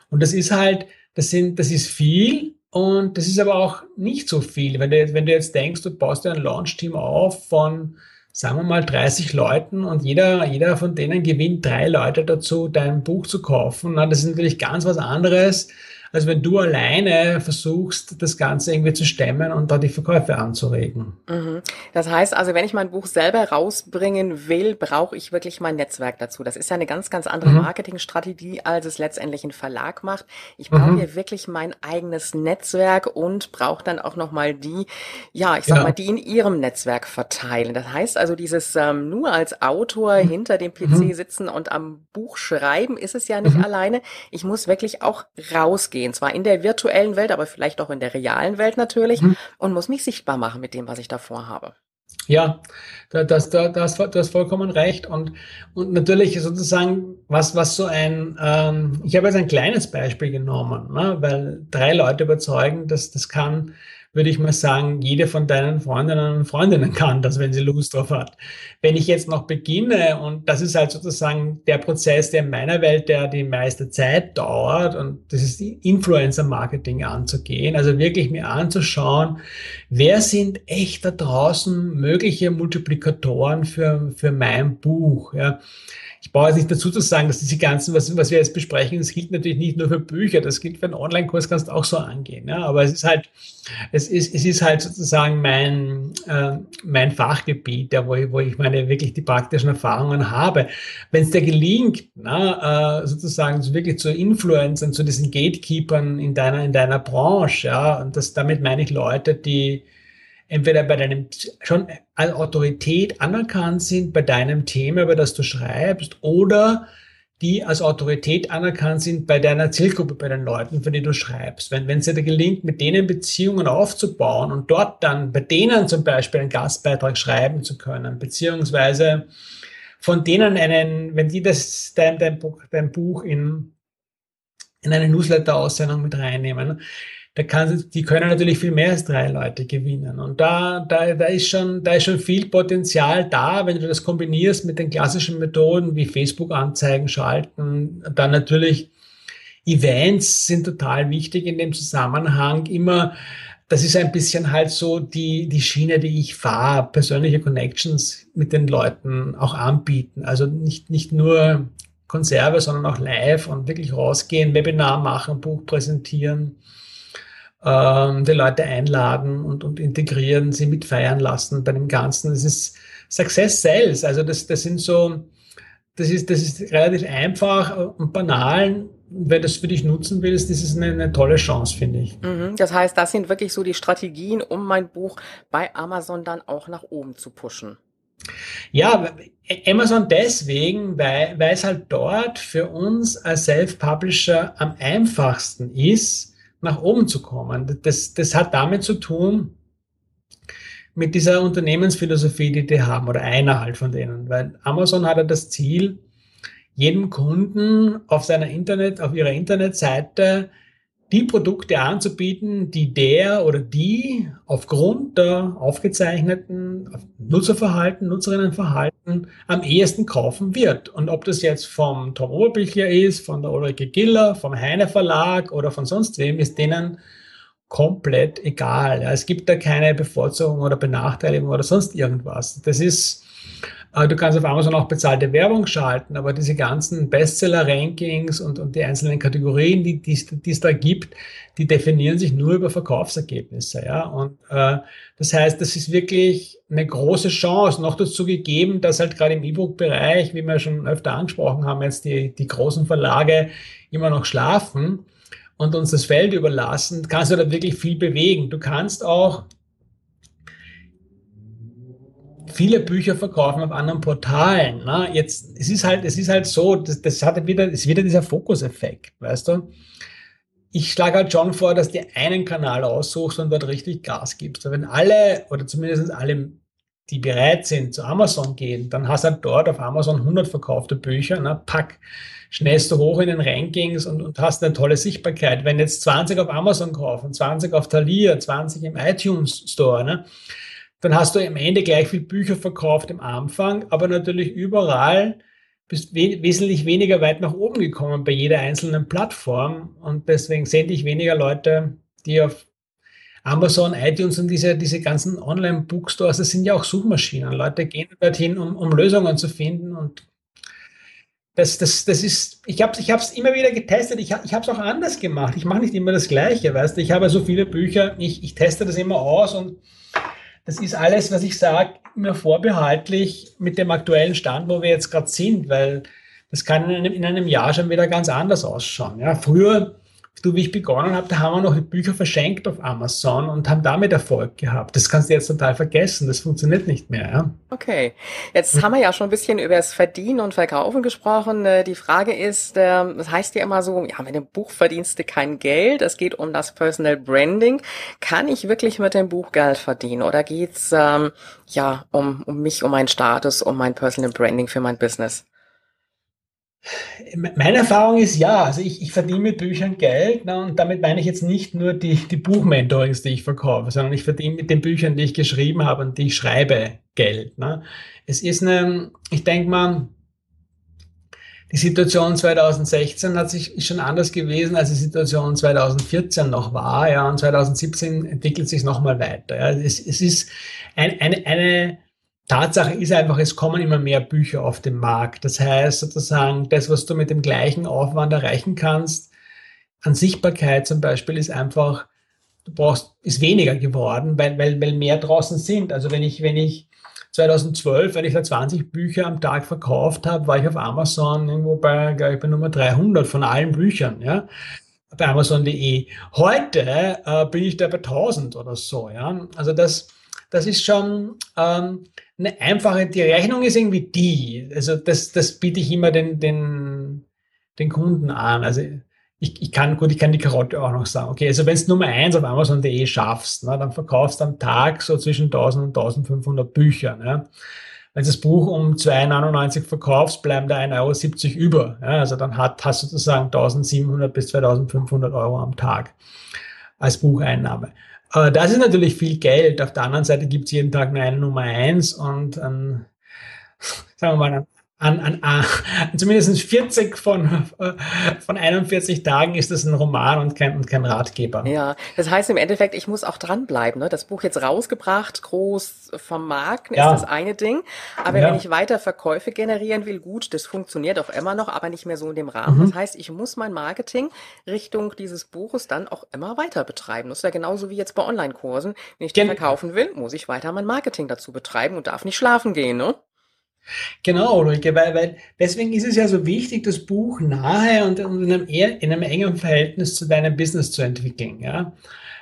Speaker 2: Und das ist halt, das sind, das ist viel und das ist aber auch nicht so viel. Wenn du, wenn du jetzt denkst, du baust dir ein Launch-Team auf von, sagen wir mal, 30 Leuten und jeder, jeder von denen gewinnt drei Leute dazu, dein Buch zu kaufen. Na, das ist natürlich ganz was anderes, als wenn du alleine versuchst, das Ganze irgendwie zu stemmen und da die Verkäufe anzuregen.
Speaker 1: Mhm. Das heißt also, wenn ich mein Buch selber rausbringen will, brauche ich wirklich mein Netzwerk dazu. Das ist ja eine ganz, ganz andere mhm. Marketingstrategie, als es letztendlich ein Verlag macht. Ich brauche mhm. hier wirklich mein eigenes Netzwerk und brauche dann auch nochmal die, ja, ich sag ja. mal, die in ihrem Netzwerk verteilen. Das heißt also, dieses ähm, nur als Autor mhm. hinter dem PC mhm. sitzen und am Buch schreiben, ist es ja nicht mhm. alleine. Ich muss wirklich auch rausgehen gehen, zwar in der virtuellen Welt, aber vielleicht auch in der realen Welt natürlich mhm. und muss mich sichtbar machen mit dem, was ich davor habe.
Speaker 2: Ja, das, das, das, du hast vollkommen recht. Und, und natürlich sozusagen, was, was so ein, ähm, ich habe jetzt ein kleines Beispiel genommen, ne, weil drei Leute überzeugen, dass das kann würde ich mal sagen, jede von deinen Freundinnen und Freundinnen kann das, wenn sie Lust drauf hat. Wenn ich jetzt noch beginne, und das ist halt sozusagen der Prozess, der in meiner Welt, der die meiste Zeit dauert, und das ist Influencer-Marketing anzugehen, also wirklich mir anzuschauen, wer sind echt da draußen mögliche Multiplikatoren für, für mein Buch, ja ich brauche jetzt nicht dazu zu sagen, dass diese ganzen, was, was wir jetzt besprechen, das gilt natürlich nicht nur für Bücher, das gilt für einen Online-Kurs, kannst du auch so angehen. Ja? Aber es ist halt, es ist, es ist halt sozusagen mein, äh, mein Fachgebiet, ja, wo, ich, wo ich meine wirklich die praktischen Erfahrungen habe. Wenn es dir gelingt, na, äh, sozusagen so wirklich zu Influencern, zu diesen Gatekeepern in deiner, in deiner Branche, ja, und das, damit meine ich Leute, die entweder bei deinem schon als Autorität anerkannt sind bei deinem Thema, über das du schreibst, oder die als Autorität anerkannt sind bei deiner Zielgruppe, bei den Leuten, für die du schreibst. Wenn, wenn es dir gelingt, mit denen Beziehungen aufzubauen und dort dann bei denen zum Beispiel einen Gastbeitrag schreiben zu können, beziehungsweise von denen einen, wenn die das, dein, dein, Buch, dein Buch in, in eine Newsletter-Aussendung mit reinnehmen, da kann, die können natürlich viel mehr als drei Leute gewinnen. Und da, da, da ist schon, da ist schon viel Potenzial da, wenn du das kombinierst mit den klassischen Methoden wie Facebook-Anzeigen schalten, dann natürlich Events sind total wichtig in dem Zusammenhang. Immer, das ist ein bisschen halt so die, die Schiene, die ich fahre, persönliche Connections mit den Leuten auch anbieten. Also nicht, nicht nur Konserve, sondern auch live und wirklich rausgehen, Webinar machen, Buch präsentieren ähm, die Leute einladen und, und integrieren, sie mitfeiern lassen bei dem Ganzen. Das ist Success Sales. Also das, das sind so, das ist, das ist relativ einfach und banal. Wenn du das für dich nutzen willst, ist es eine, eine tolle Chance, finde ich.
Speaker 1: Mhm. Das heißt, das sind wirklich so die Strategien, um mein Buch bei Amazon dann auch nach oben zu pushen.
Speaker 2: Ja, Amazon deswegen, weil, weil es halt dort für uns als Self-Publisher am einfachsten ist, nach oben zu kommen. Das, das hat damit zu tun, mit dieser Unternehmensphilosophie, die die haben, oder einer halt von denen. Weil Amazon hat ja das Ziel, jedem Kunden auf seiner Internet, auf ihrer Internetseite die Produkte anzubieten, die der oder die aufgrund der aufgezeichneten Nutzerverhalten, Nutzerinnenverhalten am ehesten kaufen wird. Und ob das jetzt vom Tom Oberbichler ist, von der Ulrike Giller, vom Heine Verlag oder von sonst wem, ist denen komplett egal. es gibt da keine Bevorzugung oder Benachteiligung oder sonst irgendwas. Das ist Du kannst auf Amazon auch bezahlte Werbung schalten, aber diese ganzen Bestseller-Rankings und, und die einzelnen Kategorien, die, es da gibt, die definieren sich nur über Verkaufsergebnisse. Ja? Und äh, das heißt, das ist wirklich eine große Chance, noch dazu gegeben, dass halt gerade im E-Book-Bereich, wie wir schon öfter angesprochen haben, jetzt die, die großen Verlage immer noch schlafen und uns das Feld überlassen, kannst du da wirklich viel bewegen. Du kannst auch viele Bücher verkaufen auf anderen Portalen. Ne? Jetzt, es ist halt, es ist halt so, das, das hat wieder, ist wieder dieser Fokuseffekt, weißt du? Ich schlage halt schon vor, dass du einen Kanal aussuchst und dort richtig Gas gibst. Wenn alle, oder zumindest alle, die bereit sind, zu Amazon gehen, dann hast du halt dort auf Amazon 100 verkaufte Bücher, ne? pack, schnellst du hoch in den Rankings und, und hast eine tolle Sichtbarkeit. Wenn jetzt 20 auf Amazon kaufen, 20 auf Thalia, 20 im iTunes Store, ne? Dann hast du am Ende gleich viel Bücher verkauft am Anfang, aber natürlich überall bist we wesentlich weniger weit nach oben gekommen bei jeder einzelnen Plattform und deswegen sende ich weniger Leute, die auf Amazon, iTunes und diese, diese ganzen Online-Bookstores, das sind ja auch Suchmaschinen. Leute gehen dorthin, um, um Lösungen zu finden und das, das, das ist, ich habe es ich immer wieder getestet, ich, ich habe es auch anders gemacht. Ich mache nicht immer das Gleiche, weißt du. Ich habe so viele Bücher, ich, ich teste das immer aus und das ist alles, was ich sage, immer vorbehaltlich mit dem aktuellen Stand, wo wir jetzt gerade sind, weil das kann in einem, in einem, Jahr schon wieder ganz anders ausschauen. Ja, früher, du, wie ich begonnen habe, da haben wir noch Bücher verschenkt auf Amazon und haben damit Erfolg gehabt. Das kannst du jetzt total vergessen. Das funktioniert nicht mehr. Ja?
Speaker 1: Okay. Jetzt haben wir ja schon ein bisschen über das Verdienen und Verkaufen gesprochen. Äh, die Frage ist, ähm, das heißt ja immer so, ja, mit dem Buch verdienst du kein Geld. Es geht um das Personal Branding. Kann ich wirklich mit dem Buch Geld verdienen? Oder geht's ähm, ja um, um mich, um meinen Status, um mein Personal Branding für mein Business?
Speaker 2: Meine Erfahrung ist ja, also ich, ich verdiene mit Büchern Geld ne, und damit meine ich jetzt nicht nur die, die Buchmentorings, die ich verkaufe, sondern ich verdiene mit den Büchern, die ich geschrieben habe und die ich schreibe, Geld. Ne. Es ist eine, ich denke mal, die Situation 2016 hat sich schon anders gewesen, als die Situation 2014 noch war. Ja, und 2017 entwickelt sich nochmal weiter. Ja. Es, es ist ein, eine, eine Tatsache ist einfach, es kommen immer mehr Bücher auf den Markt. Das heißt sozusagen, das, was du mit dem gleichen Aufwand erreichen kannst, an Sichtbarkeit zum Beispiel, ist einfach, du brauchst, ist weniger geworden, weil, weil, weil mehr draußen sind. Also wenn ich, wenn ich 2012, wenn ich da 20 Bücher am Tag verkauft habe, war ich auf Amazon irgendwo bei, glaube ich, bei Nummer 300 von allen Büchern, ja, bei Amazon.de. Heute äh, bin ich da bei 1000 oder so, ja. Also das, das ist schon, ähm, eine einfache, die Rechnung ist irgendwie die. Also das, das biete ich immer den, den, den Kunden an. Also ich, ich kann, gut, ich kann die Karotte auch noch sagen. Okay, also wenn du Nummer eins auf Amazon.de schaffst, ne, dann verkaufst du am Tag so zwischen 1000 und 1500 Bücher. Ne. Wenn du das Buch um 2,99 verkaufst, bleiben da 1,70 Euro über. Ja, also dann hat, hast du sozusagen 1700 bis 2500 Euro am Tag als Bucheinnahme. Aber das ist natürlich viel Geld. Auf der anderen Seite gibt es jeden Tag nur eine Nummer eins und ein, sagen wir mal, an, an, an zumindest 40 von, von 41 Tagen ist das ein Roman und kein, und kein Ratgeber.
Speaker 1: Ja, das heißt im Endeffekt, ich muss auch dranbleiben. Ne? Das Buch jetzt rausgebracht, groß vermarkten, ja. ist das eine Ding. Aber ja. wenn ich weiter Verkäufe generieren will, gut, das funktioniert auch immer noch, aber nicht mehr so in dem Rahmen. Mhm. Das heißt, ich muss mein Marketing Richtung dieses Buches dann auch immer weiter betreiben. Das ist ja genauso wie jetzt bei Online-Kursen. Wenn ich die verkaufen will, muss ich weiter mein Marketing dazu betreiben und darf nicht schlafen gehen. Ne?
Speaker 2: Genau, Ulrike, weil, weil deswegen ist es ja so wichtig, das Buch nahe und, in, einem, in einem engen Verhältnis zu deinem Business zu entwickeln. Ja?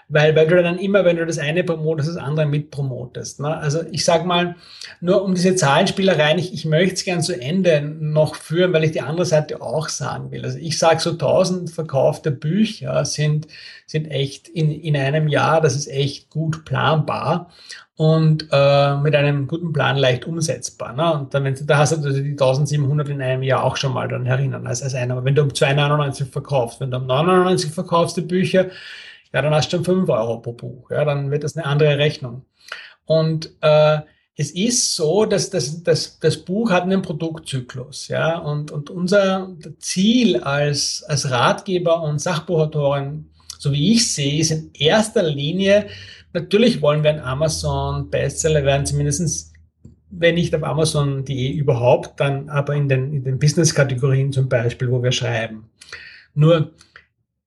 Speaker 2: Weil, weil du dann immer, wenn du das eine promotest, das andere mitpromotest. Ne? Also ich sag mal, nur um diese Zahlenspielereien, ich, ich möchte es gern zu Ende noch führen, weil ich die andere Seite auch sagen will. Also ich sage so 1000 verkaufte Bücher sind, sind echt in, in einem Jahr, das ist echt gut planbar und äh, mit einem guten Plan leicht umsetzbar. Ne? Und dann, wenn du, da hast du die 1700 in einem Jahr auch schon mal dann erinnern als, als einer. Aber wenn du um 2,99 verkaufst, wenn du um 9,99 verkaufst die Bücher, ja, dann hast du schon 5 Euro pro Buch. Ja, dann wird das eine andere Rechnung. Und äh, es ist so, dass das, das, das Buch hat einen Produktzyklus, ja, und, und unser Ziel als, als Ratgeber und Sachbuchautorin, so wie ich sehe, ist in erster Linie Natürlich wollen wir ein Amazon Bestseller werden, zumindestens wenn nicht auf Amazon.de überhaupt, dann aber in den, in den Business-Kategorien zum Beispiel, wo wir schreiben. Nur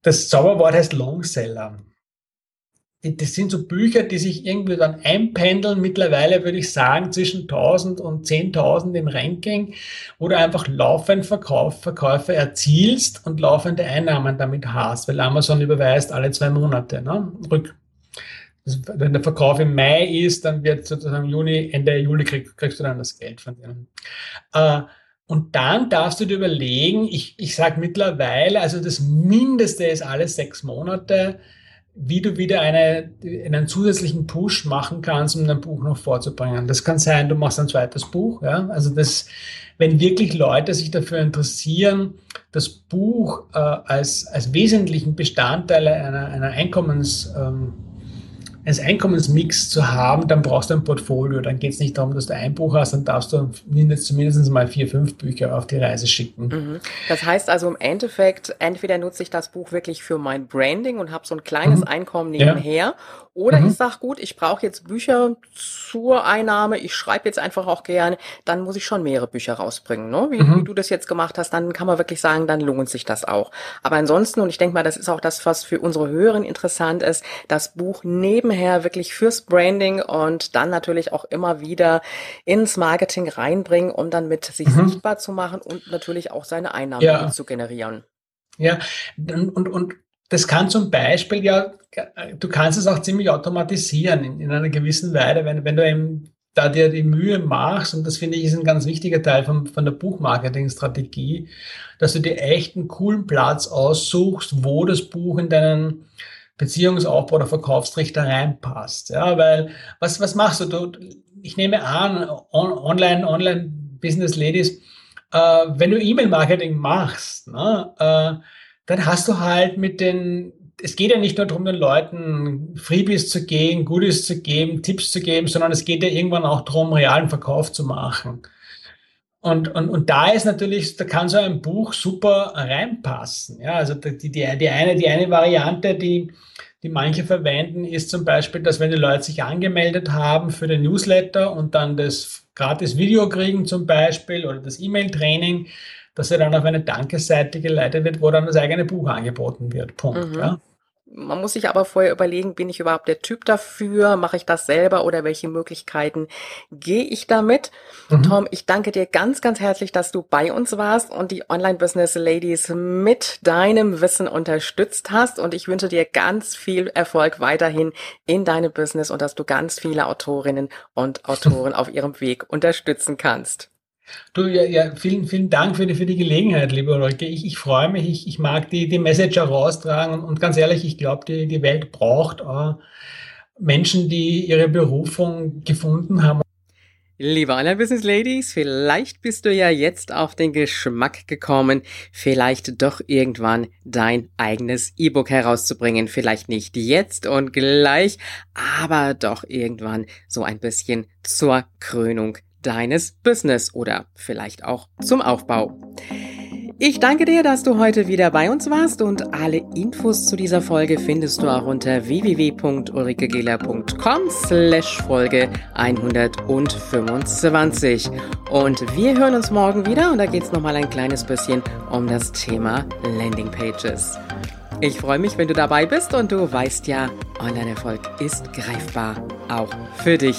Speaker 2: das Zauberwort heißt Longseller. Das sind so Bücher, die sich irgendwie dann einpendeln, mittlerweile würde ich sagen, zwischen 1000 und 10.000 im Ranking, wo du einfach laufend Verkauf, Verkäufe erzielst und laufende Einnahmen damit hast, weil Amazon überweist alle zwei Monate, ne? Rück, wenn der Verkauf im Mai ist, dann wird sozusagen Juni, Ende Juli krieg, kriegst du dann das Geld von denen. Äh, und dann darfst du dir überlegen, ich, ich sage mittlerweile, also das Mindeste ist alle sechs Monate, wie du wieder eine, einen zusätzlichen Push machen kannst, um dein Buch noch vorzubringen. Das kann sein, du machst ein zweites Buch. Ja? Also das, wenn wirklich Leute sich dafür interessieren, das Buch äh, als, als wesentlichen Bestandteil einer, einer Einkommens, ähm, als Einkommensmix zu haben, dann brauchst du ein Portfolio. Dann geht es nicht darum, dass du ein Buch hast, dann darfst du zumindest mal vier, fünf Bücher auf die Reise schicken.
Speaker 1: Mhm. Das heißt also im Endeffekt, entweder nutze ich das Buch wirklich für mein Branding und habe so ein kleines mhm. Einkommen nebenher ja. Oder mhm. ich sage, gut, ich brauche jetzt Bücher zur Einnahme, ich schreibe jetzt einfach auch gern, dann muss ich schon mehrere Bücher rausbringen. Ne? Wie, mhm. wie, du das jetzt gemacht hast, dann kann man wirklich sagen, dann lohnt sich das auch. Aber ansonsten, und ich denke mal, das ist auch das, was für unsere Hörerinnen interessant ist, das Buch nebenher wirklich fürs Branding und dann natürlich auch immer wieder ins Marketing reinbringen, um dann mit sich mhm. sichtbar zu machen und natürlich auch seine Einnahmen ja. zu generieren.
Speaker 2: Ja, und, und das kann zum Beispiel ja, du kannst es auch ziemlich automatisieren in, in einer gewissen Weise, wenn, wenn du eben da dir die Mühe machst, und das finde ich ist ein ganz wichtiger Teil von, von der Buchmarketing-Strategie, dass du dir echt einen coolen Platz aussuchst, wo das Buch in deinen Beziehungsaufbau oder Verkaufstrichter reinpasst. Ja, weil was, was machst du? du ich nehme an, on, online, online Business Ladies, äh, wenn du E-Mail-Marketing machst, ne, äh, dann hast du halt mit den, es geht ja nicht nur darum, den Leuten Freebies zu geben, Goodies zu geben, Tipps zu geben, sondern es geht ja irgendwann auch darum, realen Verkauf zu machen. Und, und, und da ist natürlich, da kann so ein Buch super reinpassen. Ja, also die, die, die, eine, die eine Variante, die, die manche verwenden, ist zum Beispiel, dass wenn die Leute sich angemeldet haben für den Newsletter und dann das gratis Video kriegen zum Beispiel oder das E-Mail-Training, dass er dann auf eine Dankesseite geleitet wird, wo dann das eigene Buch angeboten wird. Punkt. Mhm. Ja.
Speaker 1: Man muss sich aber vorher überlegen, bin ich überhaupt der Typ dafür? Mache ich das selber oder welche Möglichkeiten gehe ich damit? Mhm. Tom, ich danke dir ganz, ganz herzlich, dass du bei uns warst und die Online-Business Ladies mit deinem Wissen unterstützt hast. Und ich wünsche dir ganz viel Erfolg weiterhin in deinem Business und dass du ganz viele Autorinnen und Autoren auf ihrem Weg unterstützen kannst.
Speaker 2: Du, ja, ja, vielen, vielen Dank für die, für die Gelegenheit, liebe Ulrike. Ich, ich freue mich, ich, ich mag die, die Message heraustragen und, und ganz ehrlich, ich glaube, die, die Welt braucht äh, Menschen, die ihre Berufung gefunden haben.
Speaker 1: Liebe Online-Business Ladies, vielleicht bist du ja jetzt auf den Geschmack gekommen, vielleicht doch irgendwann dein eigenes E-Book herauszubringen. Vielleicht nicht jetzt und gleich, aber doch irgendwann so ein bisschen zur Krönung deines Business oder vielleicht auch zum Aufbau. Ich danke dir, dass du heute wieder bei uns warst und alle Infos zu dieser Folge findest du auch unter www.ulrikegela.com slash Folge 125. Und wir hören uns morgen wieder und da geht es nochmal ein kleines bisschen um das Thema Landing Pages. Ich freue mich, wenn du dabei bist und du weißt ja, Online-Erfolg ist greifbar, auch für dich.